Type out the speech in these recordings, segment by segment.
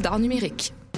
d'art numérique.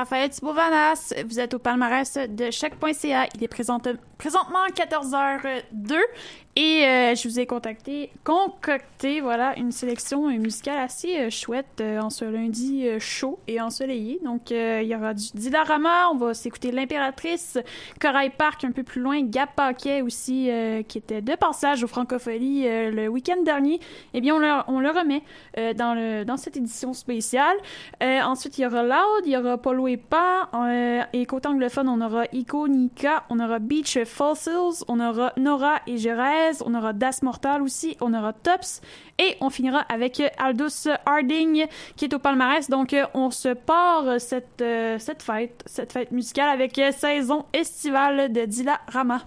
Rafael Tsbuvanas. Vous êtes au palmarès de choc.ca. Il est présente- présentement 14h02 et euh, je vous ai contacté, concocté voilà, une sélection musicale assez euh, chouette euh, en ce lundi chaud et ensoleillé. Donc il y aura du Dilarama, on va s'écouter L'Impératrice, Corail Park un peu plus loin, Gap Paquet aussi qui était de passage au Francophonie euh, le week-end dernier. Eh bien on le, remet dans, cette édition spéciale. Ensuite, il y aura Loud, il y aura Polo et Pas. Et côté anglophone, on aura Ico Nika, on aura Beach Fossils, on aura Nora et Jerez, on aura Das Mortal aussi, on aura Tops. Et on finira avec Aldous Harding qui est au palmarès. Donc, on se part cette, euh, fête, musicale avec Saison estivale de Dila Rama.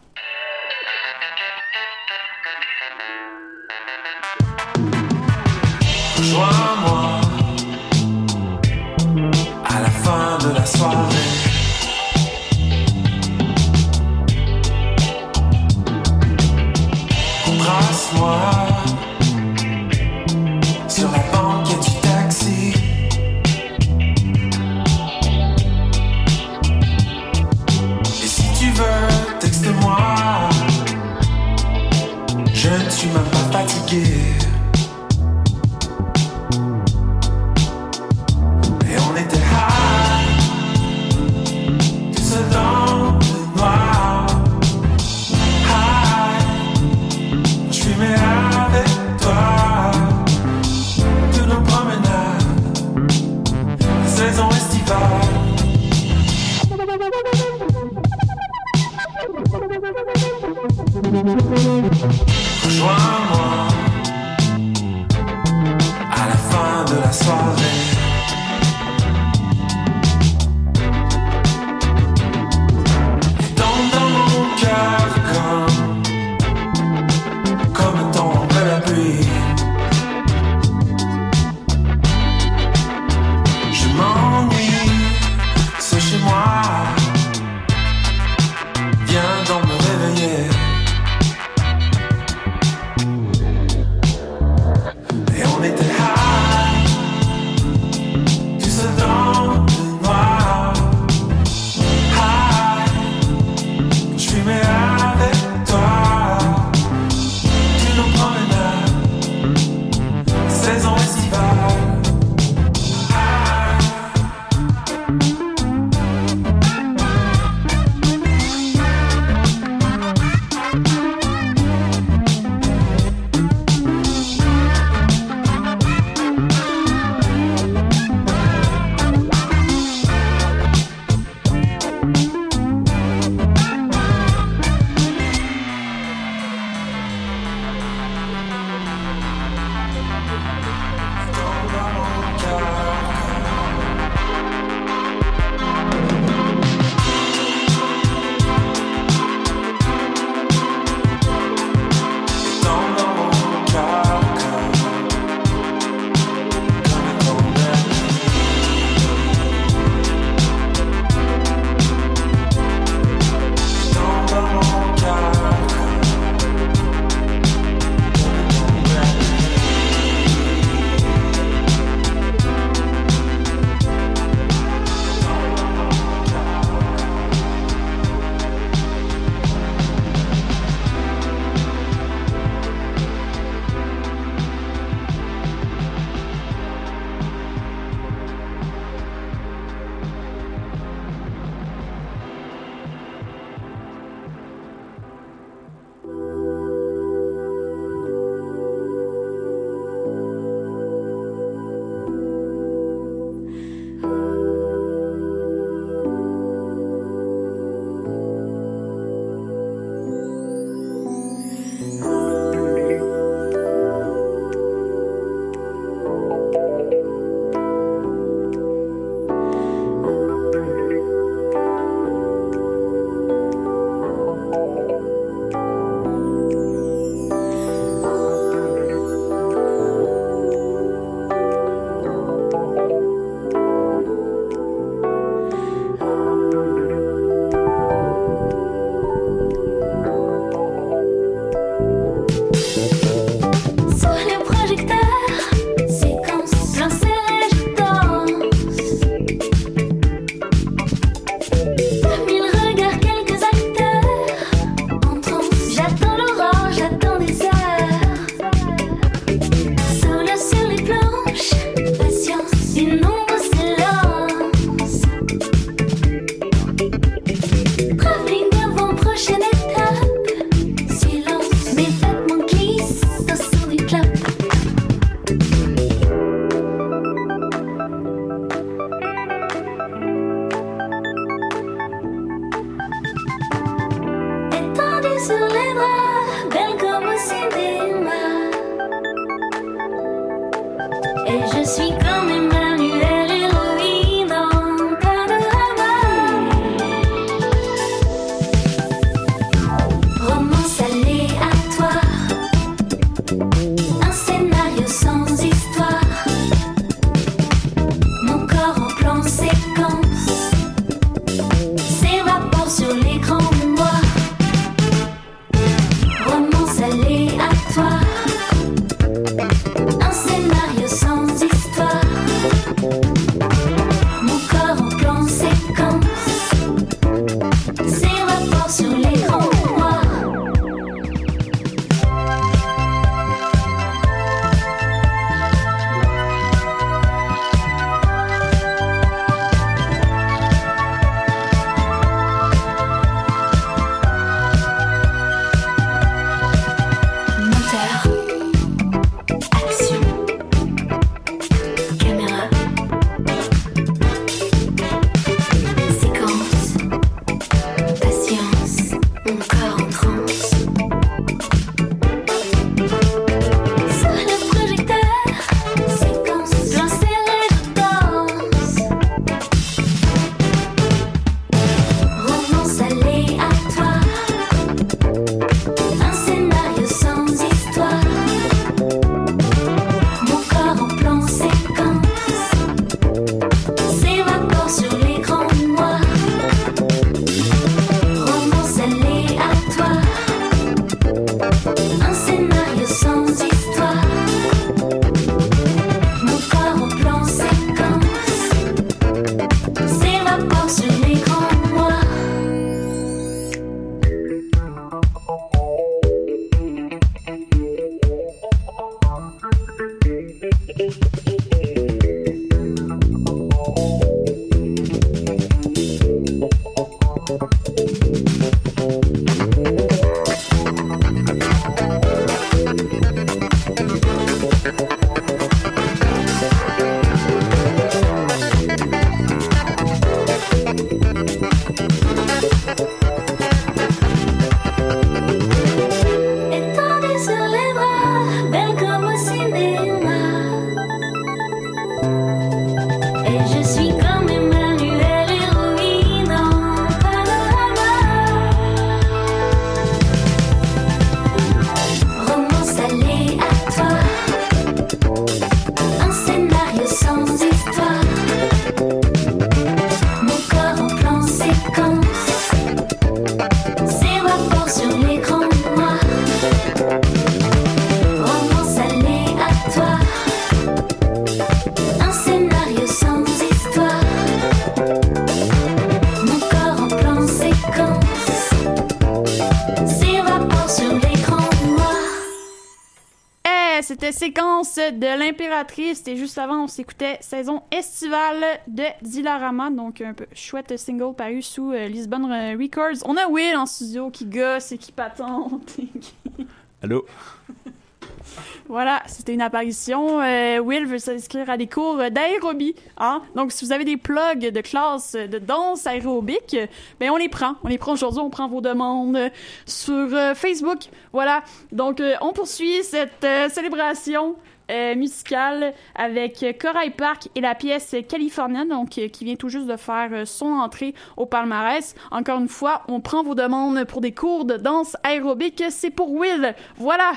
De l'impératrice et juste avant on s'écoutait saison estivale de Dilarama donc un peu chouette single paru sous euh, Lisbonne Records. On a Will en studio qui gosse et qui patente. et qui- Allô? voilà, c'était une apparition. Euh, Will veut s'inscrire à des cours d'aérobie. Hein? Donc si vous avez des plugs de classe de danse aérobique, ben on les prend. On les prend aujourd'hui, on prend vos demandes sur euh, Facebook. Voilà. Donc euh, on poursuit cette célébration euh, musicale avec Corail Park et la pièce californienne, donc euh, qui vient tout juste de faire euh, son entrée au palmarès. Encore une fois, on prend vos demandes pour des cours de danse aérobique. C'est pour Will. Voilà.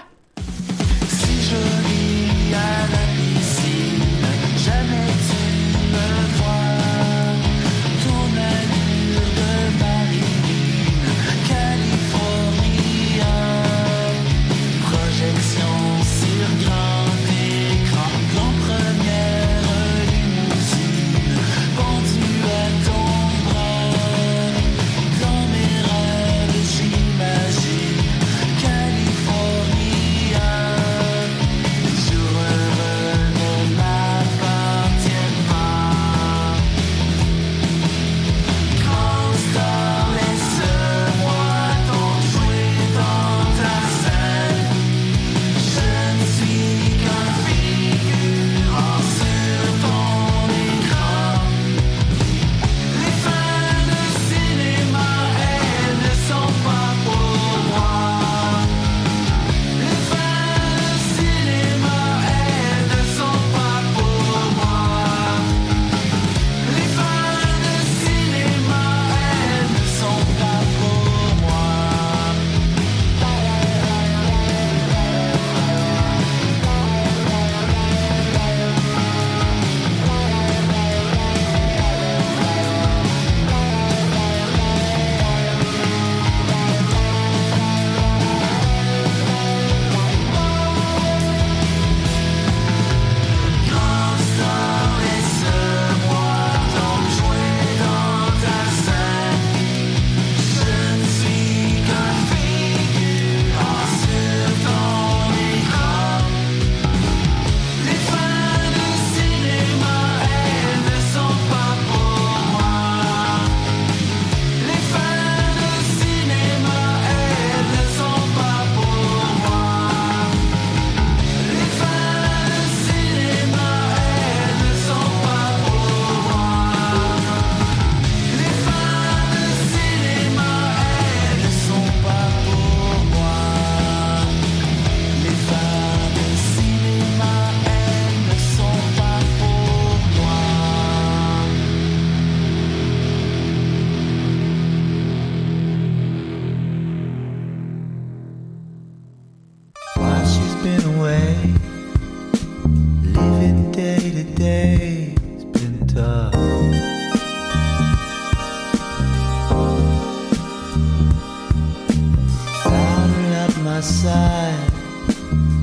Side.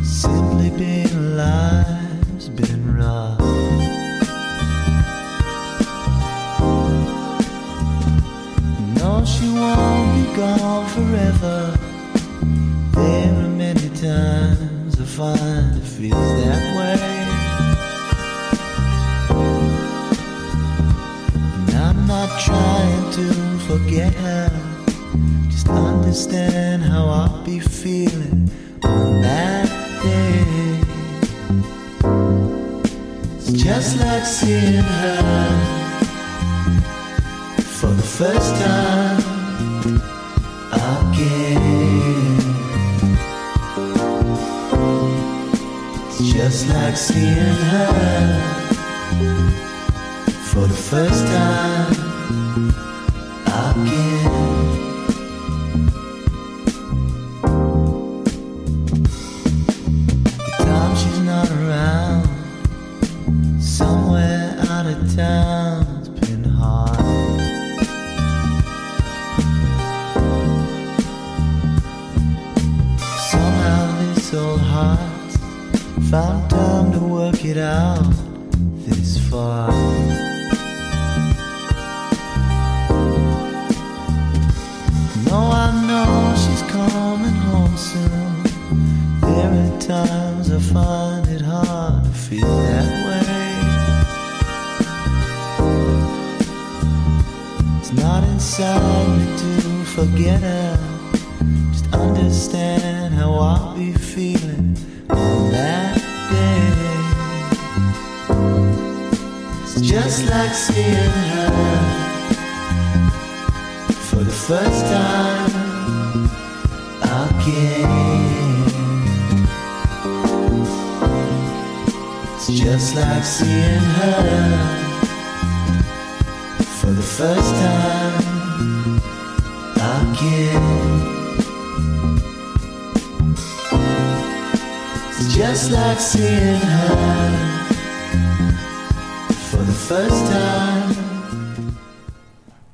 Simply being alive's been rough. No, she won't be gone forever. There are many times I find it feels that way. And I'm not trying to forget her. Understand how I'll be feeling on that day. It's just like seeing her for the first time again. It's just like seeing her for the first time It's just like seeing her for the first time again. It's just like seeing her for the first time again. It's just like seeing her first time.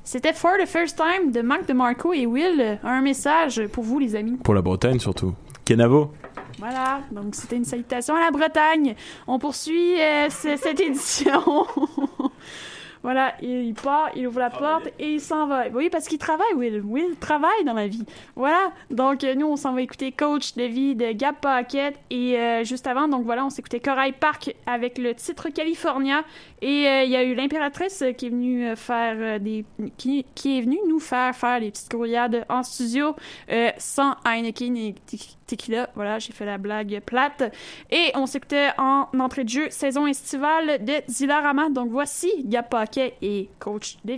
C'était For the First Time de Marc de Marco et Will. Un message pour vous, les amis. Pour la Bretagne surtout. Kenavo. Voilà, donc c'était une salutation à la Bretagne. On poursuit euh, ce- cette édition. voilà, il, part, il ouvre la porte et il s'en va. Oui, parce qu'il travaille, Will. Will travaille dans la vie. Voilà, donc euh, nous, on s'en va écouter Coach de vie de Gap Pocket. Et euh, juste avant, donc voilà, on s'écoutait Corail Park avec le titre California. Et euh, il y a eu l'impératrice qui est venue euh, faire euh, des. Qui, qui est venue nous faire faire des petites grouillades en studio sans Heineken et te- tequila. Voilà, j'ai fait la blague plate. Et on s'écoutait en entrée de jeu saison estivale de Zilarama. Donc voici Gap Paquet et Coach de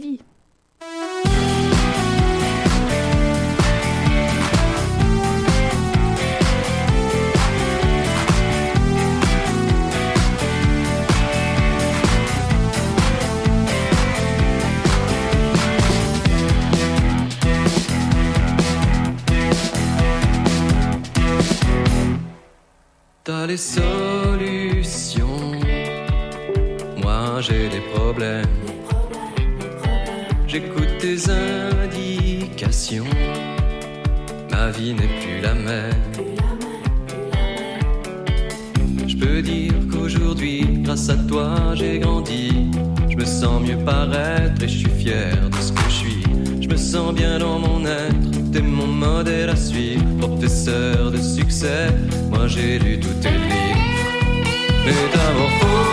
T'as les solutions, moi j'ai des problèmes. J'écoute tes indications, ma vie n'est plus la même. Je peux dire qu'aujourd'hui, grâce à toi, j'ai grandi. Je me sens mieux paraître et je suis fier de ce que je suis. Je me sens bien dans mon être, t'es mon modèle à suivre. Professeur de succès, moi j'ai lu tous tes livres. Métamorphose.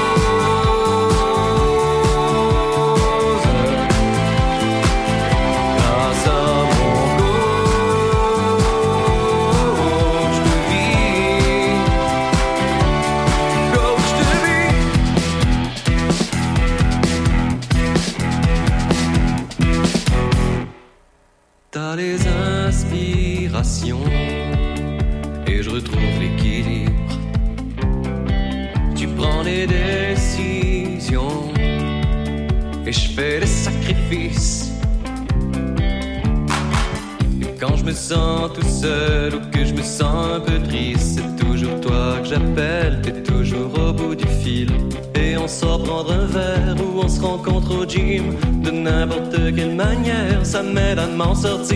Manière, ça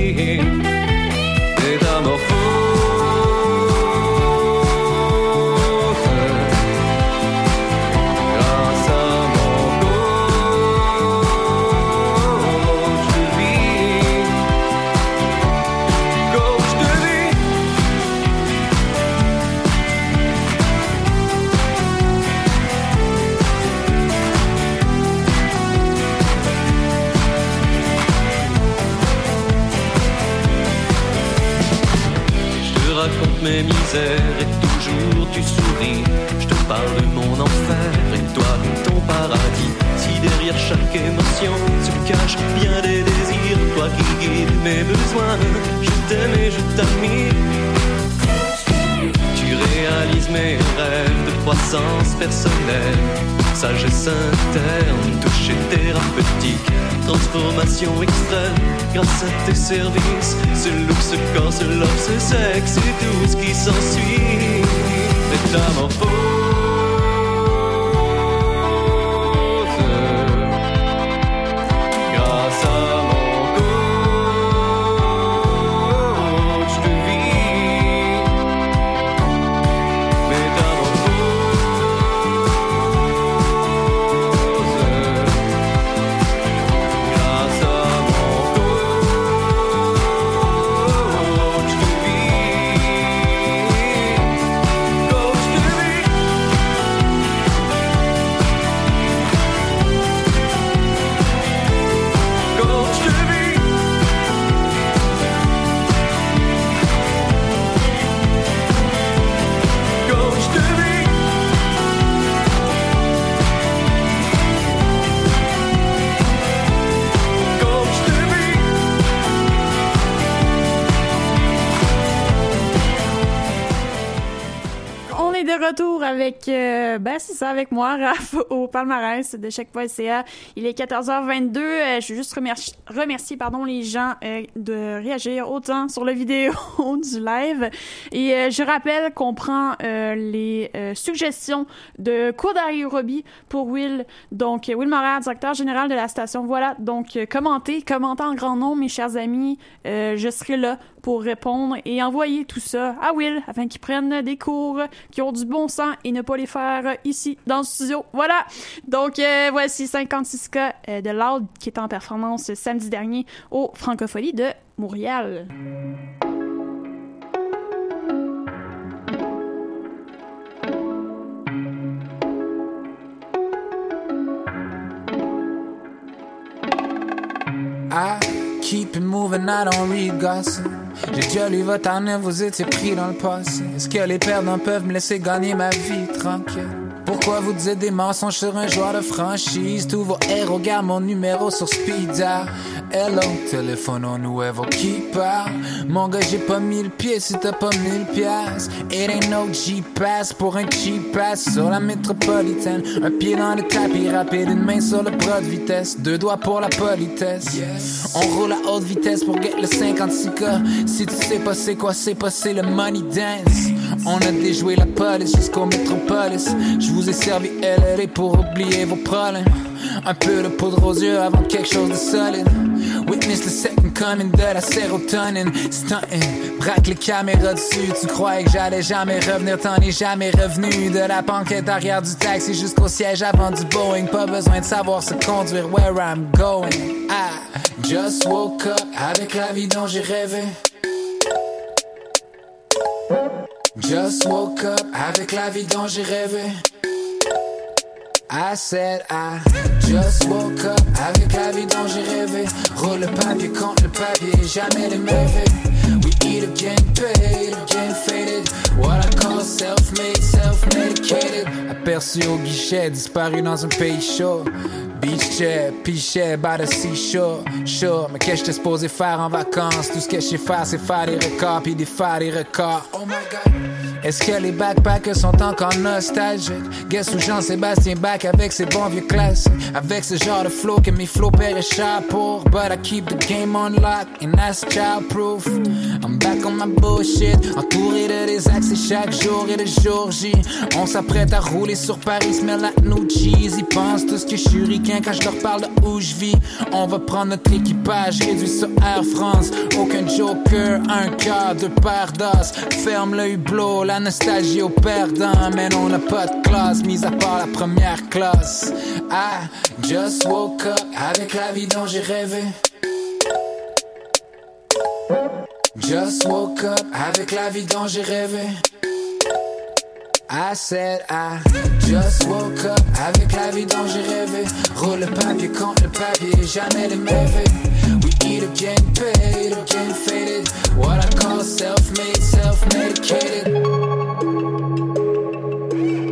mon enfer et toi ton paradis. Si derrière chaque émotion se cache bien des désirs, toi qui guides mes besoins, je t'aime et je t'admire. Tu réalises mes rêves de croissance personnelle, sagesse interne, toucher thérapeutique, transformation extrême, grâce à tes services, ce look, ce corps, ce love, ce sexe et tout ce qui s'ensuit. Métamorphose. Avec, euh, ben c'est ça, avec moi, Raph, au palmarès de chaque.ca. Il est 14h22. Euh, je veux juste remercier, pardon, les gens euh, de réagir autant sur la vidéo du live. Et je rappelle qu'on prend les suggestions de cours Roby pour Will. Donc, Will Morin, directeur général de la station. Voilà, donc commentez, commentez en grand nombre, mes chers amis. Je serai là pour répondre et envoyer tout ça à Will afin qu'il prenne des cours qui ont du bon sens et ne pas les faire euh, ici dans le studio. Voilà. Donc euh, voici 56 cas euh, de Loud qui est en performance samedi dernier au Francophonie de Montréal. I keep it moving, I don't read gossip. J'ai déjà lu votre année, vous étiez pris dans le passé. Est-ce que les perdants peuvent me laisser gagner ma vie tranquille? Pourquoi vous dites des mensonges sur un joueur de franchise? Tous vos héros gardent mon numéro sur speed dial. Hello, téléphone au nouveau qui parle. Mon gars, j'ai pas mis le pied si t'as pas mille pièces. It ain't no G-Pass pour un cheap pass sur la métropolitaine. Un pied dans le tapis rapide, une main sur le bras de vitesse. Deux doigts pour la politesse. On roule à haute vitesse pour get le 56K. Si tu sais pas c'est quoi, c'est pas c'est le money dance. On a déjoué la police jusqu'au métropolis. Je vous ai servi LLA pour oublier vos problèmes. Un peu de poudre aux yeux avant quelque chose de solide. Witness the second coming de la sérotonine. Stunting, braque les caméras dessus. Tu croyais que j'allais jamais revenir, t'en es jamais revenu. De la banquette arrière du taxi jusqu'au siège avant du Boeing. Pas besoin de savoir se conduire where I'm going. I just woke up avec la vie dont j'ai rêvé. Just woke up avec la vie dont j'ai rêvé. I said I just woke up avec la vie dont j'ai rêvé. Roule le papier contre le papier, jamais les mauvais. We eat again, paid, again faded. What I call self-made, self-medicated. Aperçu au guichet, disparu dans un pays chaud. Beach chair, pichet, by the seashore. Sure, mais qu'est-ce que j'étais supposé faire en vacances? Tout ce que je sais faire, c'est faire des records, puis défaire des records. Oh my god. Est-ce que les backpackers sont encore nostalgiques? Guess où Jean-Sébastien back avec ses bons vieux classiques? Avec ce genre de flow que mes paieraient cher pour. But I keep the game on lock and that's childproof. I'm back on my bullshit, entouré de des accès chaque jour et de jour J. On s'apprête à rouler sur Paris, smell like new cheese. Ils pensent tous que je suis ricain quand je leur parle de où je vis. On va prendre notre équipage, réduit sur Air France. Aucun joker, un deux paires d'os. Ferme le hublot, la nostalgie au perdant. Mais on n'a pas de classe, mis à part la première classe. I just woke up avec la vie dont j'ai rêvé. Just woke up avec la vie dont j'ai rêvé. I said I just woke up avec la vie dont j'ai rêvé. Roule le papier contre le papier, jamais les mauvais. We eat again, paid again, faded. What I call self-made, self-medicated. complicated. Oh,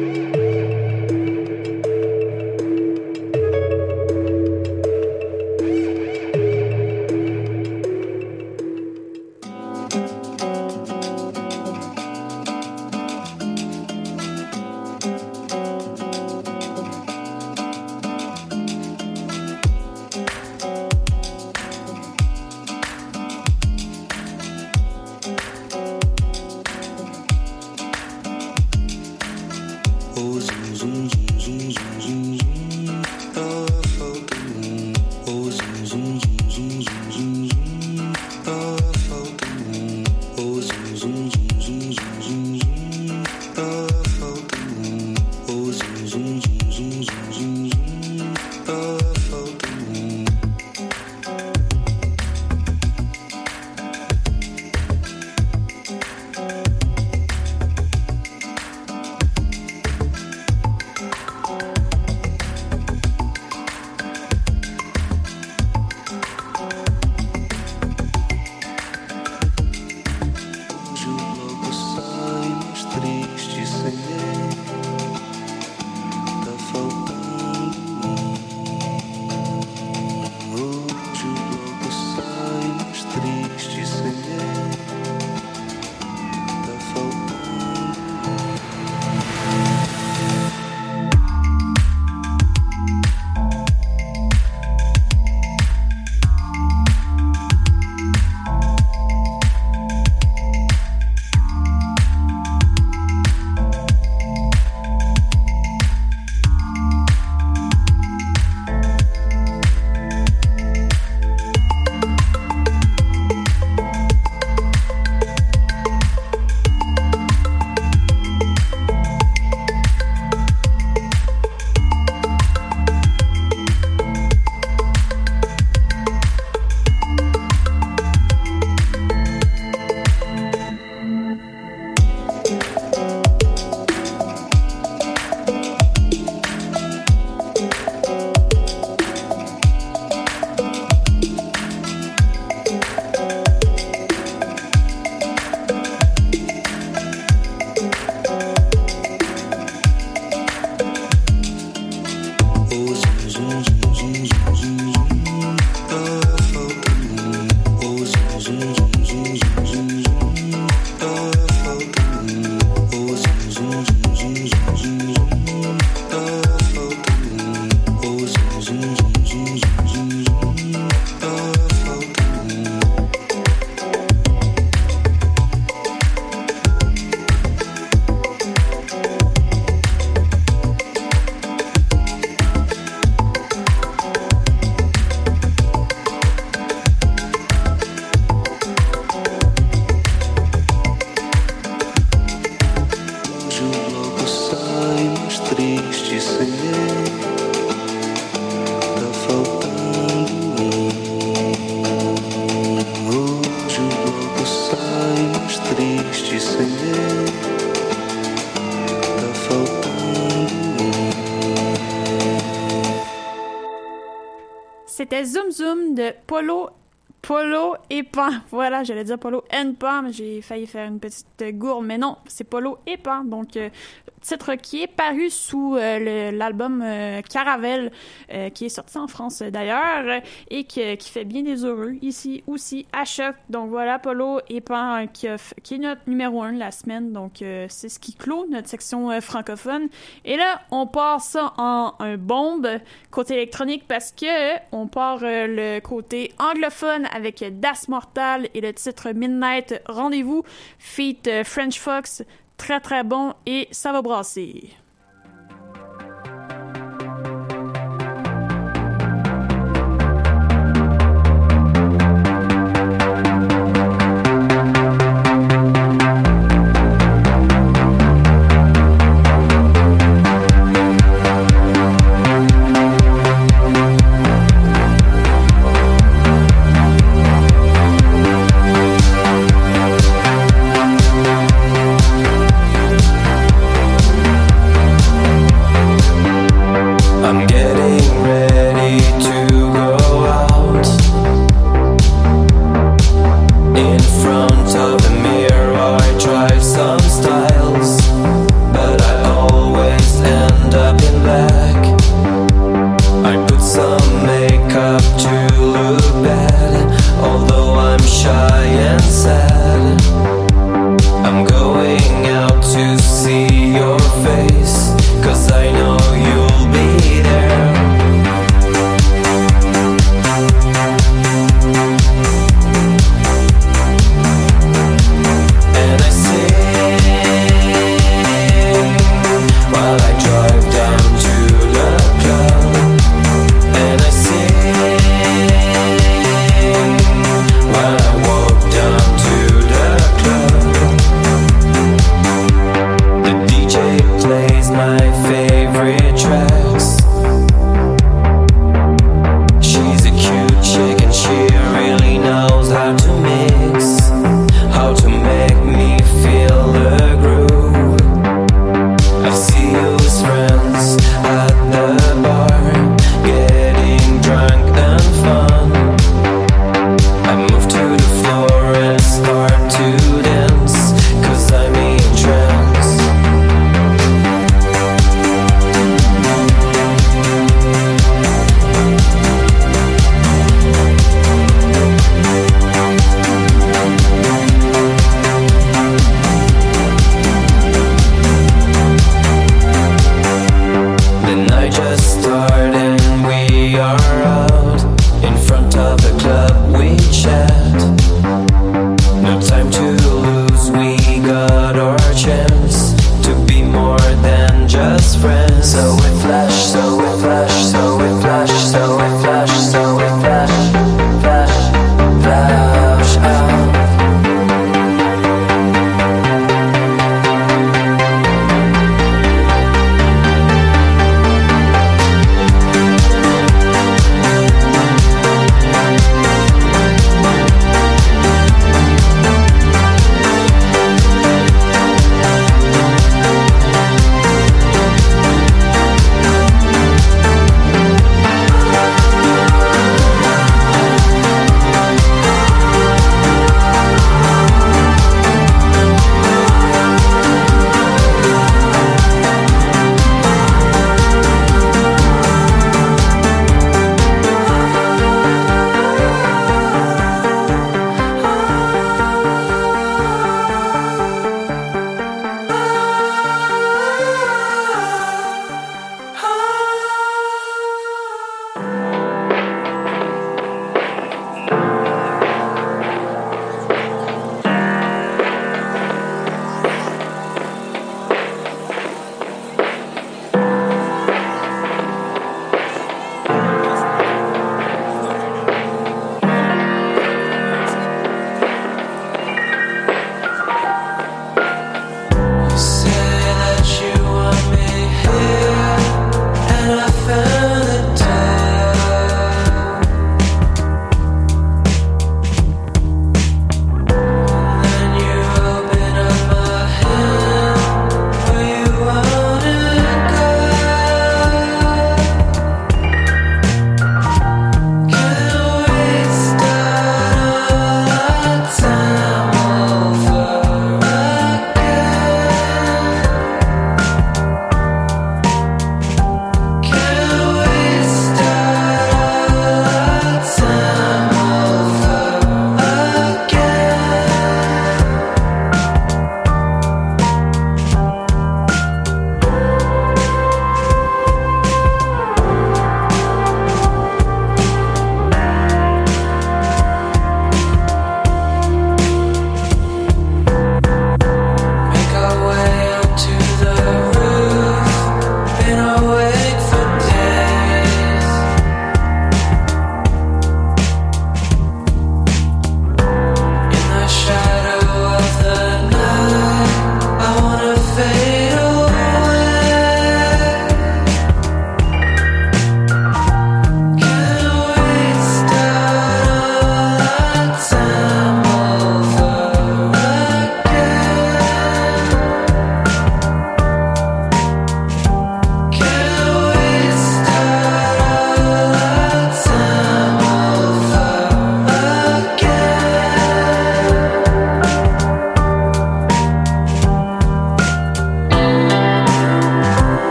Oh, zoom, zoom, zoom, zoom, zoom, zoom, Zoom de Polo. Polo et Pan. Voilà, j'allais dire Polo Pan, mais j'ai failli faire une petite gourde, mais non, c'est Polo et Pan. Donc, euh, titre qui est paru sous euh, l'album euh, Caravelle, euh, qui est sorti en France euh, d'ailleurs, et qui fait bien des heureux ici aussi à Choc. Donc voilà, Polo et Pan, qui, qui est notre numéro un la semaine. Donc, c'est ce qui clôt notre section francophone. Et là, on part ça en un bombe côté électronique parce que on part le côté anglophone avec Das Mortal et le titre Midnight Rendez-vous feat French Fox. Très très bon et ça va brasser.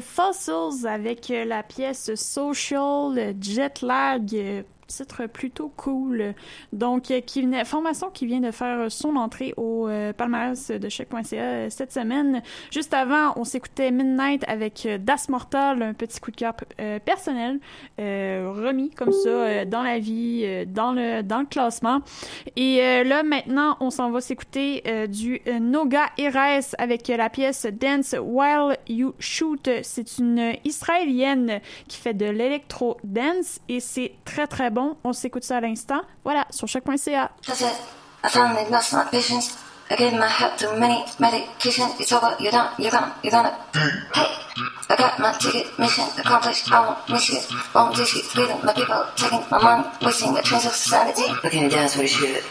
Fossils avec euh, la pièce Social Jet Lag. Titre plutôt cool. Donc, euh, qui venait, formation qui vient de faire son entrée au euh, palmarès de choc.ca euh, cette semaine. Juste avant, on s'écoutait Midnight avec euh, Das Mortal, un petit coup de cœur personnel, remis comme ça dans la vie, dans le dans le classement. Et là, maintenant, on s'en va s'écouter du Noga Eres avec la pièce Dance While You Shoot. C'est une Israélienne qui fait de l'électro dance et c'est très très bon. On s'écoute ça à l'instant. Voilà, sur choc.ca. That's it. I finally lost my patience. I gave my heart to many medication. It's over. You're done. You're gone. You're gonna. Hey, I got my ticket. Mission accomplished. I won't miss it. Won't dish it. Freedom. My people taking my money. Wasting the trains of society. But can you dance while you shoot?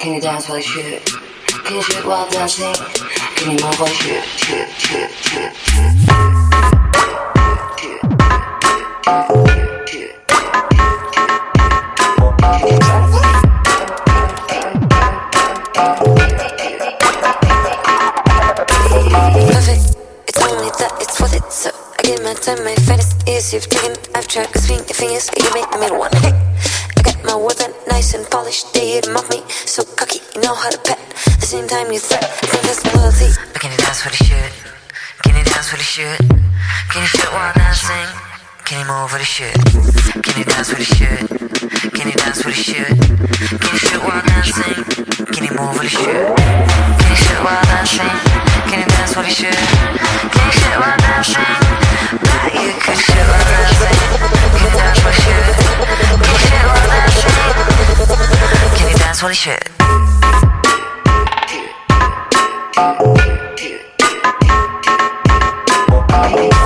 Can you dance while you shoot? Can you shoot while dancing? Can you move while you shoot? Shoot, shoot, shoot, shoot. Perfect. You've taken, I've tried to swing your fingers. You made the middle one. Hey, I got my words on nice and polished. They mock me, so cocky. You know how to pet. The same time you threat. I confess my loyalty. But can you dance with the shit? Can you dance with the shit? Can you shit while dancing? Can you move with the shit? Can you dance with the shit? Can you dance with the shit? Can you shit while dancing? Can you move with the shit? Can you shit while dancing? Can you dance with the shit? Can you shit while dancing? Bet you could shit while dancing. Can you dance with the shit? Can you shit while dancing? Can you dance with the shit? This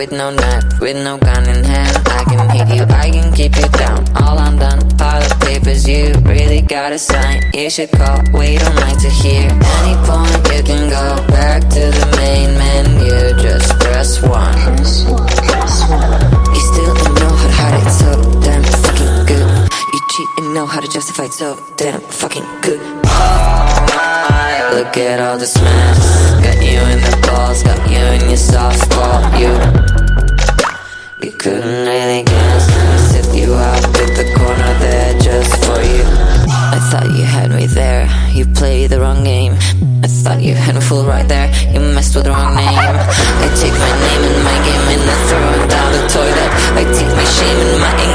with no knife, with no gun in hand. I can hit you, I can keep you down. All I'm done, pile of papers, you really gotta sign. You should call, we don't like to hear. Any point you can go back to the main menu, just press one. You still don't know how to hide it, so damn fucking good. You cheat and know how to justify it, so damn fucking good. Look at all this mess. Got you in the balls, got you in your soft spot. You, you couldn't really guess. Sift you out with the corner there just for you. I thought you had me there. You played the wrong game. I thought you had me fool right there. You messed with the wrong name. I take my name and my game and I throw it down the toilet. I take my shame and my anger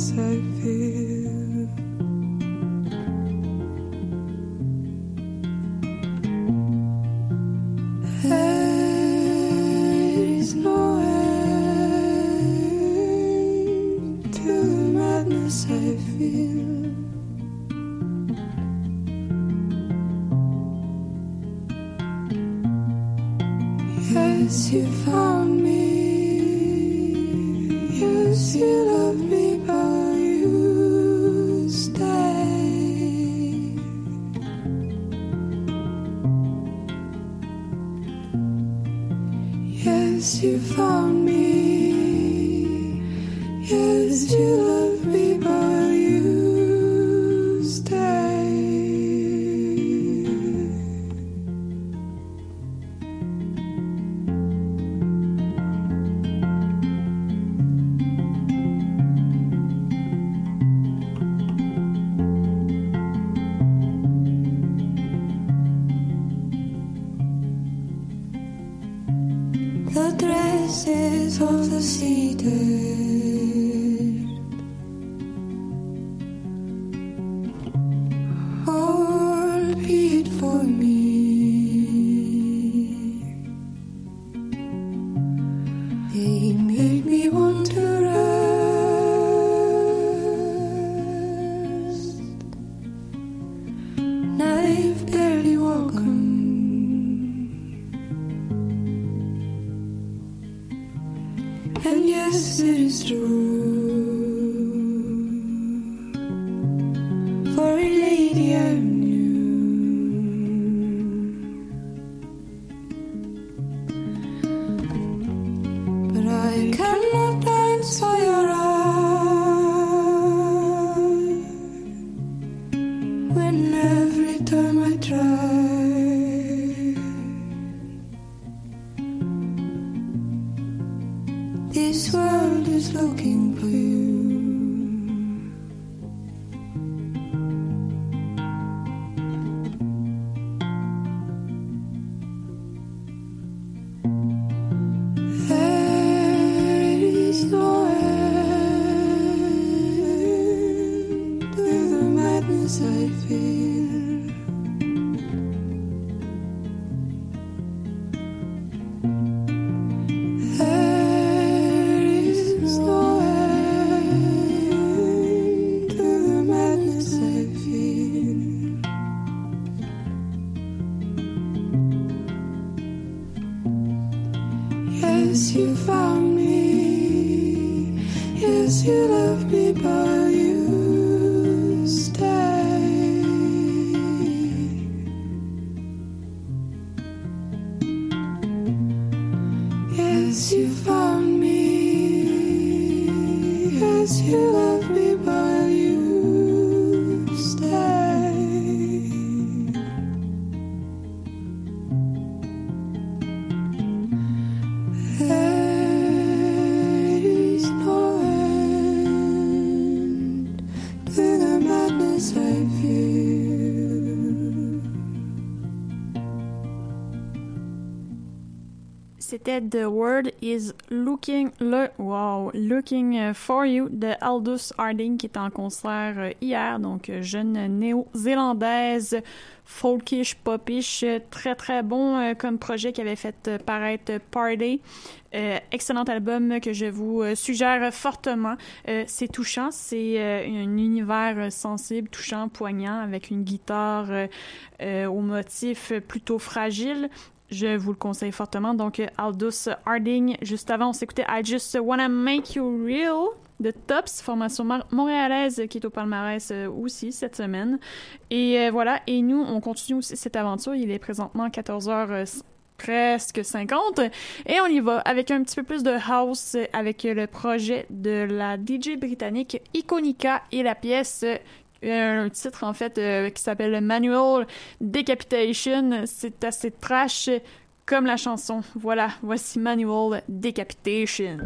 Say. The World is Looking, le, wow, looking for You de Aldous Harding qui est en concert euh, hier, donc euh, jeune néo-zélandaise, folkish, popish, euh, très très bon comme projet qui avait fait paraître Party. Excellent album que je vous suggère fortement. C'est touchant, c'est un univers sensible, touchant, poignant, avec une guitare au motif plutôt fragile. Je vous le conseille fortement. Donc, euh, Aldous Harding. Juste avant, on s'écoutait I Just Wanna Make You Real de Tops, formation montréalaise qui est au palmarès euh, aussi cette semaine. Et euh, voilà, et nous, on continue aussi cette aventure. Il est présentement 14h presque 50 et on y va avec un petit peu plus de house euh, avec le projet de la DJ britannique Iconica et la pièce euh, un titre en fait euh, qui s'appelle Manual Decapitation. C'est assez trash comme la chanson. Voilà, voici Manual Decapitation.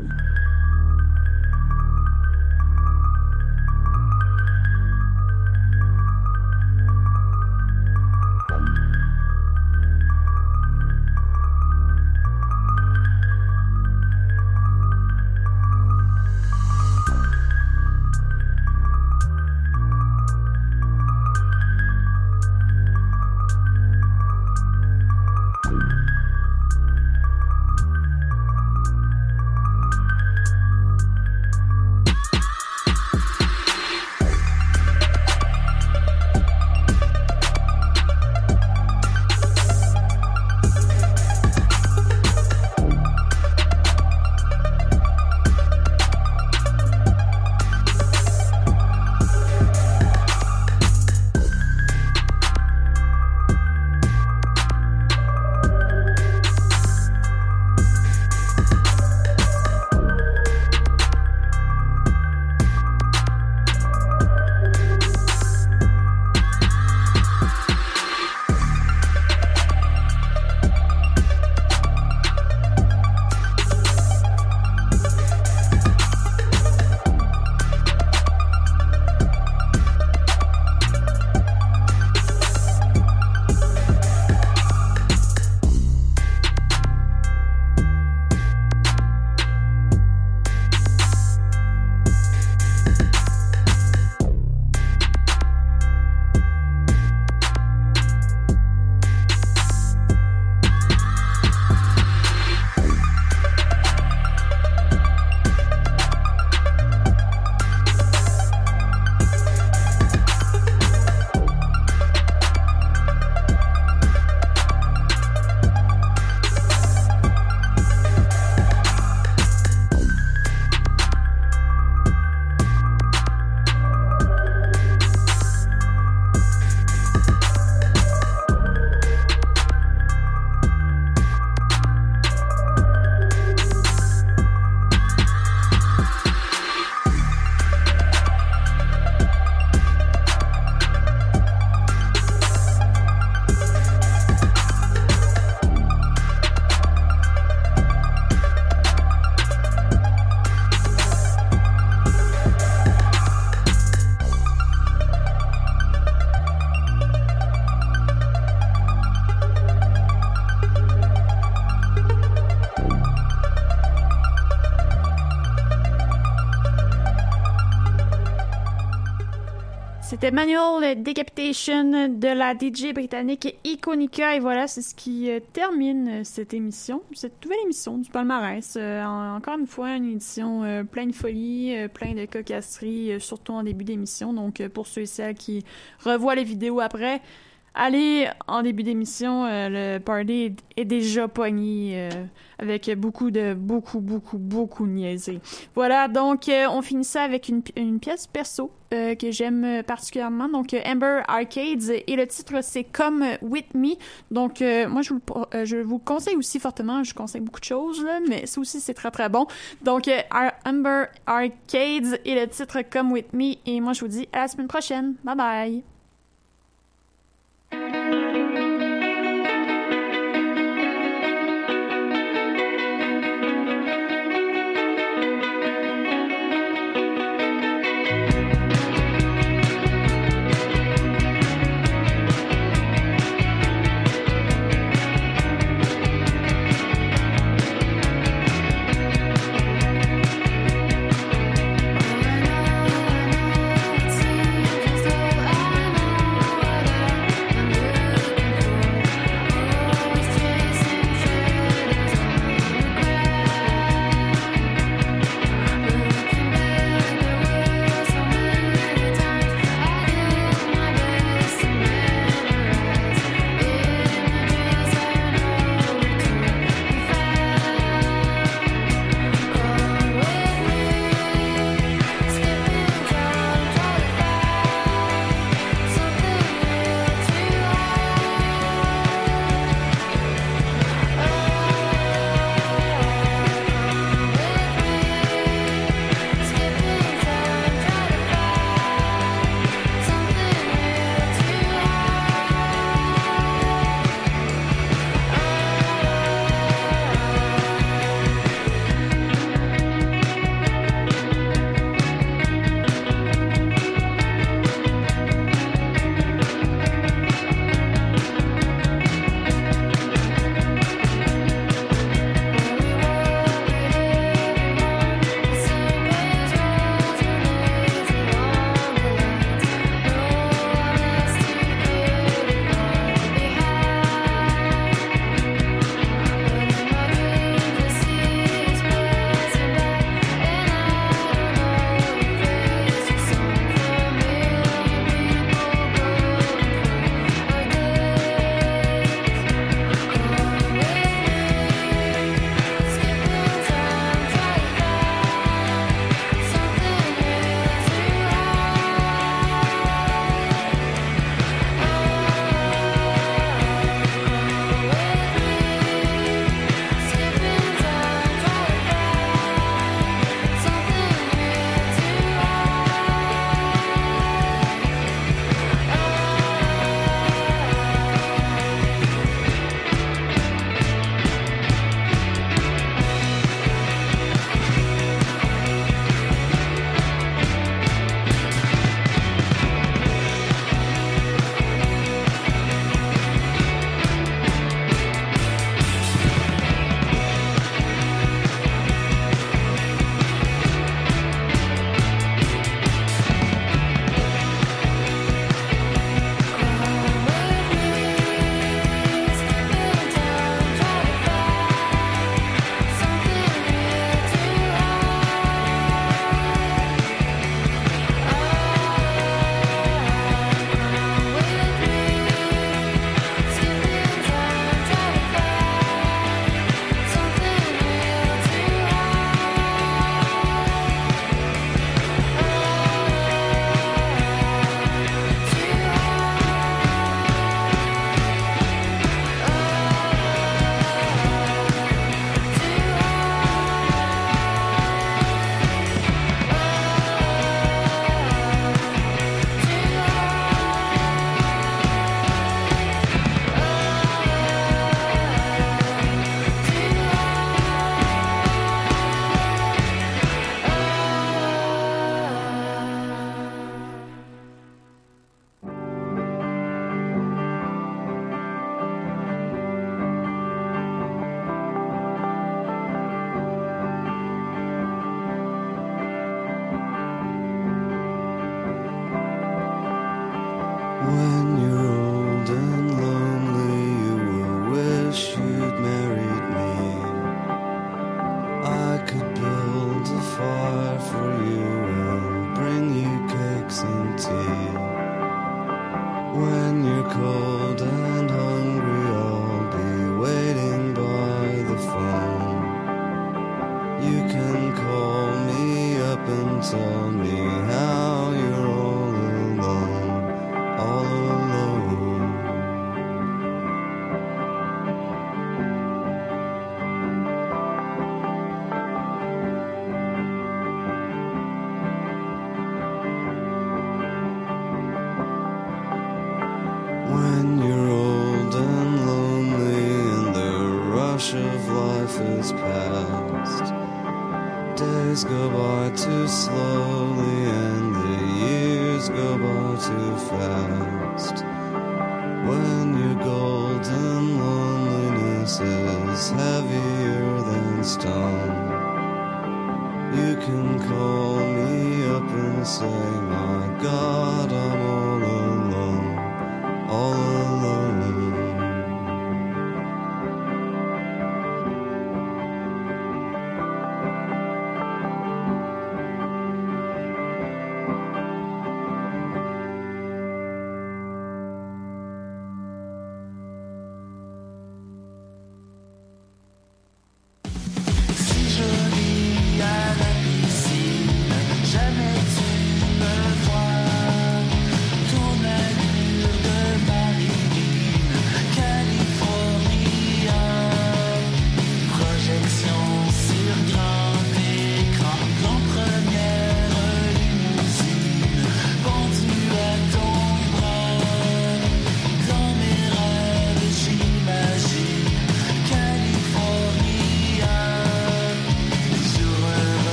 C'était Manual Decapitation de la DJ britannique Iconica. Et voilà, c'est ce qui euh, termine euh, cette émission, cette nouvelle émission du palmarès. Euh, en- encore une fois, une édition pleine de folie, euh, plein de cocasseries, surtout en début d'émission. Donc, pour ceux et celles qui revoient les vidéos après, allez en début d'émission. euh, le party est, déjà pogné euh, avec beaucoup de, beaucoup, beaucoup, beaucoup niaiseries. Voilà, donc euh, on finit ça avec une, une pièce perso euh, que j'aime particulièrement. Donc Amber Arcades et le titre c'est Come With Me. Donc moi je vous, je vous le conseille aussi fortement. Je conseille beaucoup de choses là, mais ça aussi c'est très très bon. Donc Amber Arcades et le titre Come With Me. Et moi je vous dis à la semaine prochaine. Bye bye. Come